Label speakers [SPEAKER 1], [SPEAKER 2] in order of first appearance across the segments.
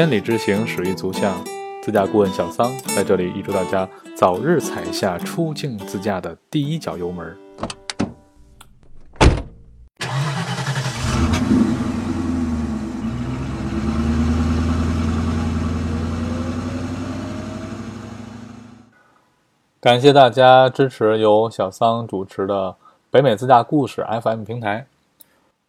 [SPEAKER 1] 千里之行，始于足下。自驾顾问小桑在这里预祝大家早日踩下出境自驾的第一脚油门。感谢大家支持由小桑主持的北美自驾故事 FM 平台。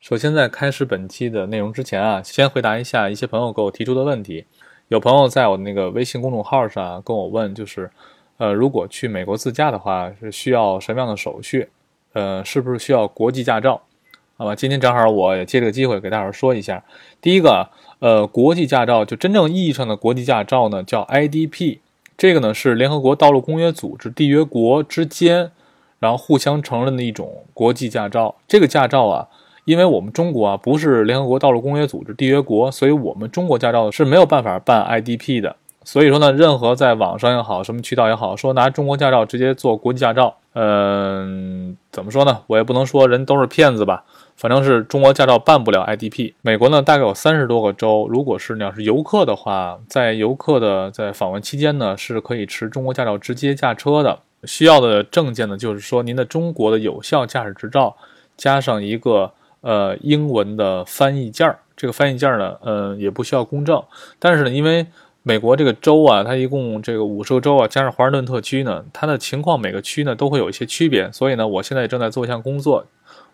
[SPEAKER 1] 首先，在开始本期的内容之前啊，先回答一下一些朋友给我提出的问题。有朋友在我那个微信公众号上跟我问，就是，呃，如果去美国自驾的话，是需要什么样的手续？呃，是不是需要国际驾照？好吧，今天正好我也借这个机会给大伙说一下。第一个，呃，国际驾照就真正意义上的国际驾照呢，叫 IDP。这个呢是联合国道路公约组织缔约国之间，然后互相承认的一种国际驾照。这个驾照啊，因为我们中国啊不是联合国道路公约组织缔约国，所以我们中国驾照是没有办法办 IDP 的。所以说呢，任何在网上也好，什么渠道也好，说拿中国驾照直接做国际驾照，嗯，怎么说呢？我也不能说人都是骗子吧。反正是中国驾照办不了 IDP。美国呢，大概有三十多个州。如果是你要是游客的话，在游客的在访问期间呢，是可以持中国驾照直接驾车的。需要的证件呢，就是说您的中国的有效驾驶执照，加上一个呃英文的翻译件儿。这个翻译件儿呢，呃也不需要公证。但是呢，因为美国这个州啊，它一共这个五十个州啊，加上华盛顿特区呢，它的情况每个区呢都会有一些区别。所以呢，我现在也正在做一项工作。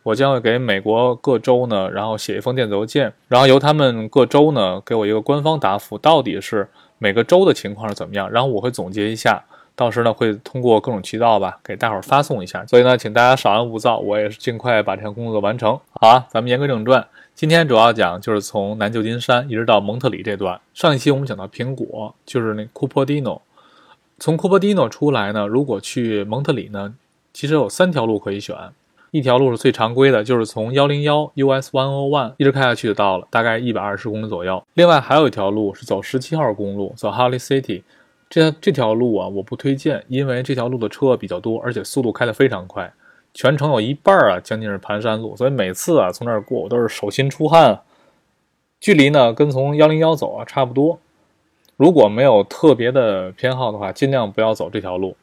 [SPEAKER 1] 我将会给美国各州呢，然后写一封电子邮件，然后由他们各州呢给我一个官方答复，到底是每个州的情况是怎么样，然后我会总结一下，到时呢会通过各种渠道吧给大伙儿发送一下。所以呢，请大家少安勿躁，我也是尽快把这项工作完成。好啊，咱们言归正传，今天主要讲就是从南旧金山一直到蒙特里这段。上一期我们讲到苹果，就是那库珀蒂诺，从库珀蒂诺出来呢，如果去蒙特里呢，其实有三条路可以选。一条路是最常规的，就是从幺零幺 US One O One 一直开下去就到了，大概一百二十公里左右。另外还有一条路是走十七号公路，走 Holly City。这这条路啊，我不推荐，因为这条路的车比较多，而且速度开得非常快，全程有一半啊将近是盘山路，所以每次啊从这儿过我都是手心出汗。距离呢跟从幺零幺走啊差不多。如果没有特别的偏好的话，尽量不要走这条路。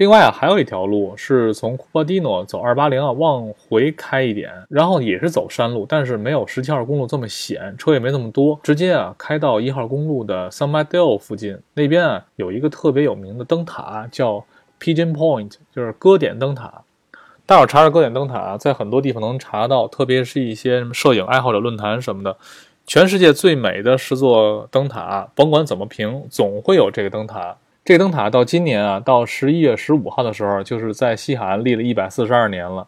[SPEAKER 1] 另外啊，还有一条路是从库珀蒂诺走二八零啊，往回开一点，然后也是走山路，但是没有十七号公路这么险，车也没那么多，直接啊开到一号公路的 s u m m e d a l 附近，那边啊有一个特别有名的灯塔，叫 Pigeon Point，就是歌点灯塔。大伙查查歌点灯塔，在很多地方能查到，特别是一些什么摄影爱好者论坛什么的，全世界最美的十座灯塔，甭管怎么评，总会有这个灯塔。这个灯塔到今年啊，到十一月十五号的时候，就是在西海岸立了一百四十二年了。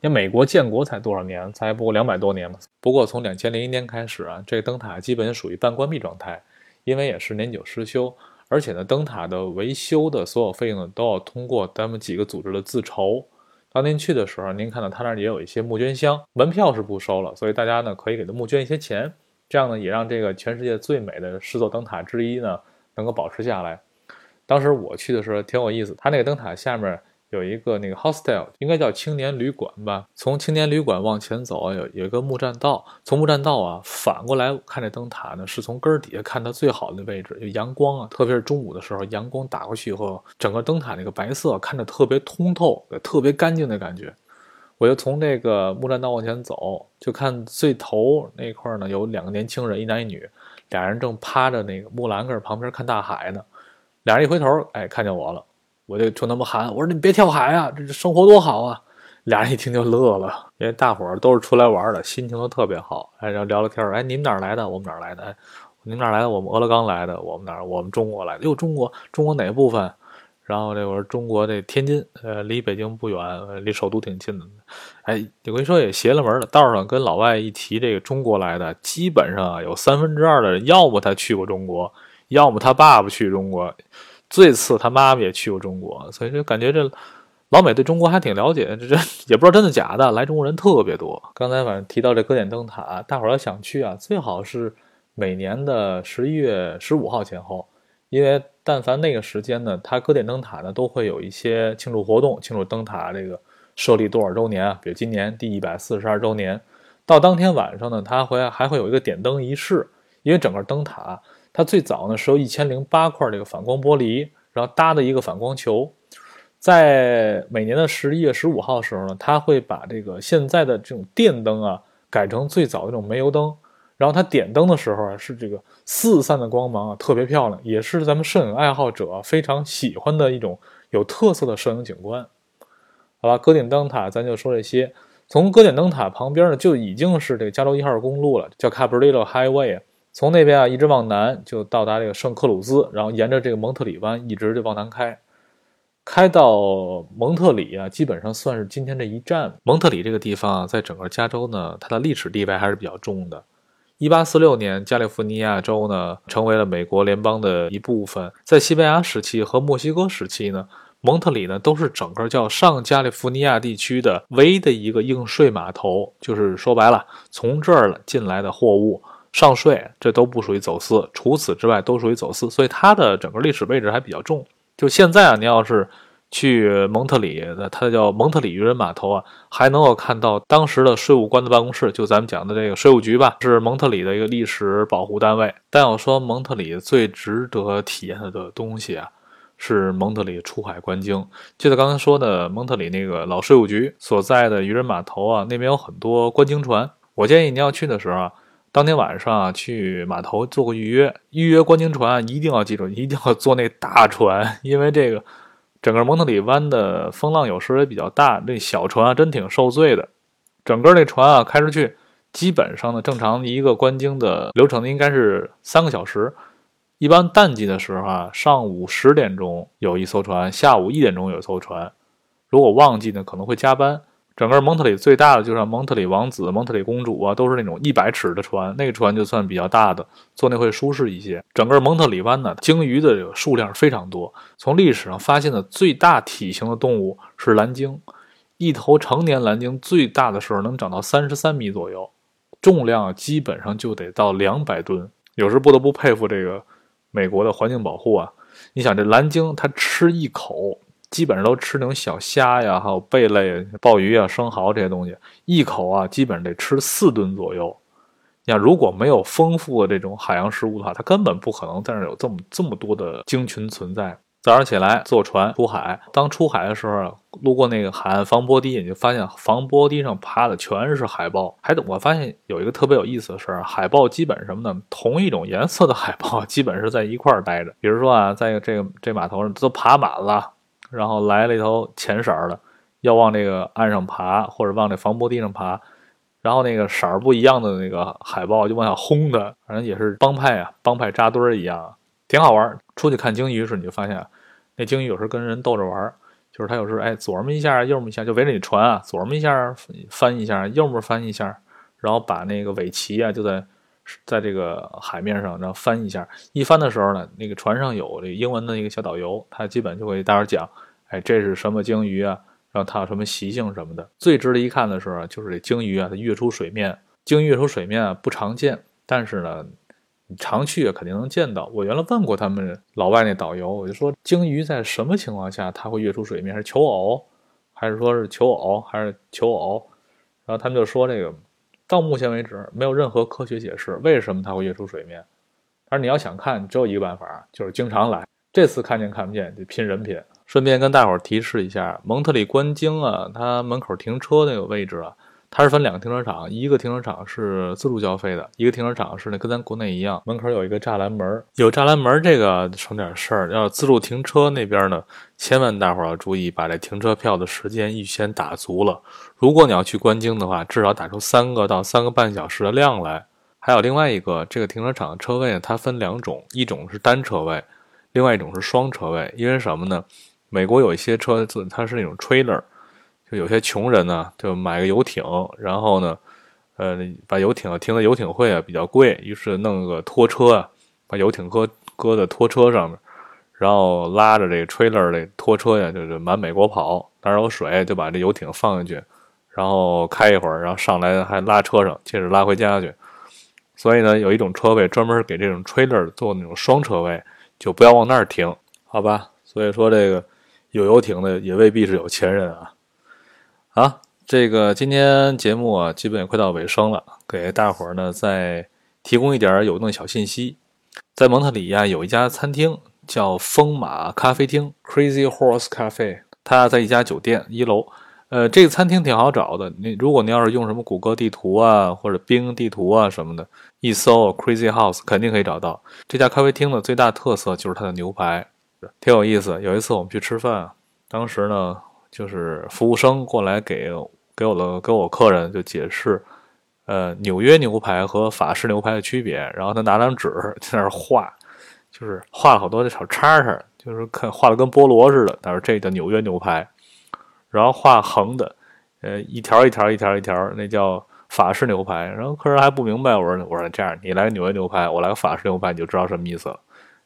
[SPEAKER 1] 你，美国建国才多少年？才不过两百多年嘛。不过从两千零一年开始啊，这个灯塔基本属于半关闭状态，因为也是年久失修。而且呢，灯塔的维修的所有费用呢，都要通过咱们几个组织的自筹。当您去的时候，您看到他那儿也有一些募捐箱，门票是不收了，所以大家呢可以给他募捐一些钱，这样呢也让这个全世界最美的十座灯塔之一呢能够保持下来。当时我去的时候挺有意思，它那个灯塔下面有一个那个 hostel，应该叫青年旅馆吧。从青年旅馆往前走，有有一个木栈道，从木栈道啊反过来看这灯塔呢，是从根儿底下看它最好的位置，就阳光啊，特别是中午的时候，阳光打过去以后，整个灯塔那个白色看着特别通透，特别干净的感觉。我就从那个木栈道往前走，就看最头那块儿呢，有两个年轻人，一男一女，俩人正趴着那个木栏杆旁边看大海呢。俩人一回头，哎，看见我了，我就冲他们喊：“我说你别跳海啊，这生活多好啊！”俩人一听就乐了，因为大伙儿都是出来玩的，心情都特别好。哎，然后聊聊天儿，哎，你们哪来的？我们哪来的？哎，你们哪来的？我们俄勒冈来的。我们哪？我们中国来的。哟，中国，中国哪部分？然后这我说中国这天津，呃，离北京不远，离首都挺近的。哎，我跟你说也邪了门了，道上跟老外一提这个中国来的，基本上啊有三分之二的人，要么他去过中国。要么他爸爸去中国，最次他妈妈也去过中国，所以就感觉这老美对中国还挺了解。这这也不知道真的假的，来中国人特别多。刚才反正提到这歌点灯塔，大伙儿要想去啊，最好是每年的十一月十五号前后，因为但凡那个时间呢，它歌点灯塔呢都会有一些庆祝活动，庆祝灯塔这个设立多少周年啊，比如今年第一百四十二周年，到当天晚上呢，它会还会有一个点灯仪式。因为整个灯塔它最早呢是由一千零八块这个反光玻璃，然后搭的一个反光球。在每年的十一月十五号的时候呢，它会把这个现在的这种电灯啊改成最早的这种煤油灯，然后它点灯的时候啊是这个四散的光芒啊特别漂亮，也是咱们摄影爱好者非常喜欢的一种有特色的摄影景观。好吧，歌顶灯塔咱就说这些。从歌顶灯塔旁边呢就已经是这个加州一号公路了，叫 Cabrillo Highway。从那边啊一直往南就到达这个圣克鲁兹，然后沿着这个蒙特里湾一直就往南开。开到蒙特里啊，基本上算是今天这一站。蒙特里这个地方在整个加州呢，它的历史地位还是比较重的。一八四六年，加利福尼亚州呢成为了美国联邦的一部分。在西班牙时期和墨西哥时期呢，蒙特里呢都是整个叫上加利福尼亚地区的唯一的一个应税码头，就是说白了，从这儿进来的货物上税，这都不属于走私，除此之外都属于走私，所以它的整个历史位置还比较重。就现在啊，您要是去蒙特里的，它叫蒙特里渔人码头啊，还能够看到当时的税务官的办公室，就咱们讲的这个税务局吧，是蒙特里的一个历史保护单位。但要说蒙特里最值得体验的东西啊，是蒙特里出海观鲸。记得刚才说的蒙特里那个老税务局所在的渔人码头啊，那边有很多观鲸船。我建议你要去的时候啊。当天晚上啊，去码头做个预约，预约观鲸船一定要记住，一定要坐那大船，因为这个整个蒙特里湾的风浪有时也比较大，那小船啊真挺受罪的。整个那船啊开出去，基本上呢，正常一个观鲸的流程应该是三个小时。一般淡季的时候啊，上午十点钟有一艘船，下午一点钟有一艘船。如果旺季呢，可能会加班。整个蒙特里最大的就是蒙特里王子、蒙特里公主啊，都是那种一百尺的船，那个船就算比较大的，坐那会舒适一些。整个蒙特里湾呢，鲸鱼的这个数量非常多。从历史上发现的最大体型的动物是蓝鲸，一头成年蓝鲸最大的时候能长到三十三米左右，重量基本上就得到两百吨。有时不得不佩服这个美国的环境保护啊！你想这蓝鲸它吃一口。基本上都吃那种小虾呀，还有贝类、鲍鱼啊、生蚝这些东西，一口啊，基本上得吃四吨左右。你看，如果没有丰富的这种海洋食物的话，它根本不可能在那有这么这么多的鲸群存在。早上起来坐船出海，当出海的时候，路过那个海岸防波堤，你就发现防波堤上趴的全是海豹。还我发现有一个特别有意思的事儿，海豹基本什么呢？同一种颜色的海豹基本是在一块儿待着。比如说啊，在这个这码头上都爬满了。然后来了一头浅色儿的，要往这个岸上爬，或者往这防波堤上爬，然后那个色儿不一样的那个海豹就往下轰的，反正也是帮派啊，帮派扎堆儿一样，挺好玩。出去看鲸鱼时，你就发现，那鲸鱼有时候跟人逗着玩儿，就是它有时候哎左么一下，右么一下，就围着你船啊，左么一下翻一下，右么翻一下，然后把那个尾鳍啊就在在这个海面上，然后翻一下，一翻的时候呢，那个船上有这英文的一个小导游，他基本就会大伙讲。哎，这是什么鲸鱼啊？然后它有什么习性什么的？最值得一看的时候，就是这鲸鱼啊，它跃出水面。鲸鱼跃出水面啊，不常见，但是呢，你常去肯定能见到。我原来问过他们老外那导游，我就说鲸鱼在什么情况下它会跃出水面？是求偶，还是说是求偶，还是求偶？然后他们就说这个，到目前为止没有任何科学解释为什么它会跃出水面。而你要想看，只有一个办法，就是经常来。这次看见看不见，就拼人品。顺便跟大伙儿提示一下，蒙特利观鲸啊，它门口停车那个位置啊，它是分两个停车场，一个停车场是自助交费的，一个停车场是那跟咱国内一样，门口有一个栅栏门，有栅栏门这个省点事儿。要自助停车那边呢，千万大伙儿要注意，把这停车票的时间预先打足了。如果你要去观鲸的话，至少打出三个到三个半小时的量来。还有另外一个，这个停车场的车位呢，它分两种，一种是单车位，另外一种是双车位，因为什么呢？美国有一些车子，它是那种 trailer，就有些穷人呢，就买个游艇，然后呢，呃，把游艇停在游艇会啊，比较贵，于是弄个拖车啊，把游艇搁搁在拖车上面，然后拉着这个 trailer 这拖车呀，就是满美国跑，哪有水就把这游艇放进去，然后开一会儿，然后上来还拉车上，接着拉回家去。所以呢，有一种车位专门给这种 trailer 做那种双车位，就不要往那儿停，好吧？所以说这个。有游艇的也未必是有钱人啊！好，这个今天节目啊，基本也快到尾声了，给大伙儿呢再提供一点有用的小信息。在蒙特里呀，有一家餐厅叫风马咖啡厅 （Crazy Horse Cafe），它在一家酒店一楼。呃，这个餐厅挺好找的。你如果你要是用什么谷歌地图啊，或者冰地图啊什么的，一搜 Crazy House 肯定可以找到。这家咖啡厅的最大特色就是它的牛排，挺有意思。有一次我们去吃饭，当时呢，就是服务生过来给给我的给我客人就解释，呃，纽约牛排和法式牛排的区别。然后他拿张纸在那儿画，就是画了好多的小叉叉，就是看画的跟菠萝似的。他说这叫纽约牛排。然后画横的，呃，一条一条一条一条，那叫法式牛排。然后客人还不明白，我说我说这样，你来纽约牛排，我来个法式牛排，你就知道什么意思了。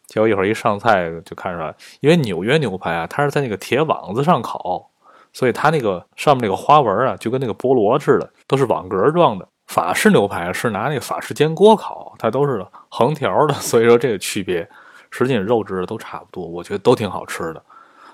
[SPEAKER 1] 结果一会儿一上菜就看出来，因为纽约牛排啊，它是在那个铁网子上烤，所以它那个上面那个花纹啊，就跟那个菠萝似的，都是网格状的。法式牛排是拿那个法式煎锅烤，它都是横条的，所以说这个区别，实际肉质都差不多，我觉得都挺好吃的。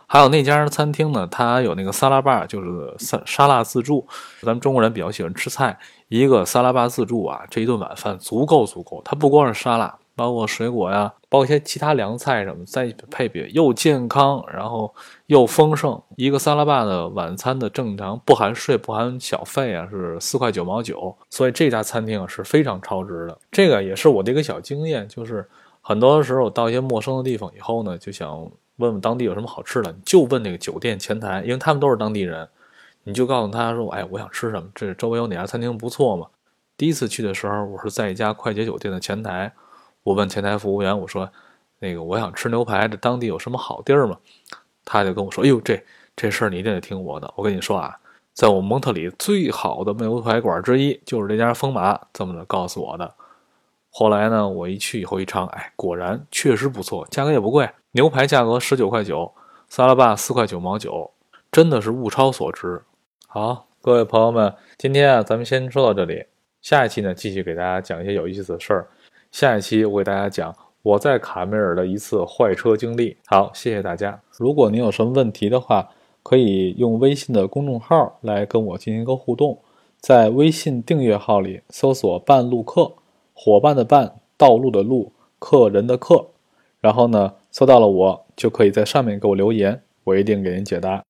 [SPEAKER 1] 还有那家餐厅呢，它有那个沙拉吧，就是沙沙拉自助。咱们中国人比较喜欢吃菜，一个沙拉吧自助啊，这一顿晚饭足够足够。它不光是沙拉，包括水果呀，包括一些其他凉菜什么，再配比又健康，然后又丰盛。一个沙拉吧的晚餐的正常不含税不含小费啊，是四块九毛九。所以这家餐厅是非常超值的。这个也是我的一个小经验，就是很多时候到一些陌生的地方以后呢，就想。问问当地有什么好吃的，你就问那个酒店前台，因为他们都是当地人，你就告诉他说：“哎，我想吃什么？这周围有哪家餐厅不错嘛？”第一次去的时候，我是在一家快捷酒店的前台，我问前台服务员：“我说，那个我想吃牛排，这当地有什么好地儿吗？”他就跟我说：“哎呦，这这事儿你一定得听我的。我跟你说啊，在我蒙特里最好的牛排馆之一就是这家风马，这么的告诉我的。后来呢，我一去以后一尝，哎，果然确实不错，价格也不贵。”牛排价格十九块九，沙拉吧四块九毛九，真的是物超所值。好，各位朋友们，今天啊，咱们先说到这里。下一期呢，继续给大家讲一些有意思的事儿。下一期我给大家讲我在卡梅尔的一次坏车经历。好，谢谢大家。如果您有什么问题的话，可以用微信的公众号来跟我进行一个互动，在微信订阅号里搜索“半路客”，伙伴的伴，道路的路，客人的客。然后呢，搜到了我，就可以在上面给我留言，我一定给您解答。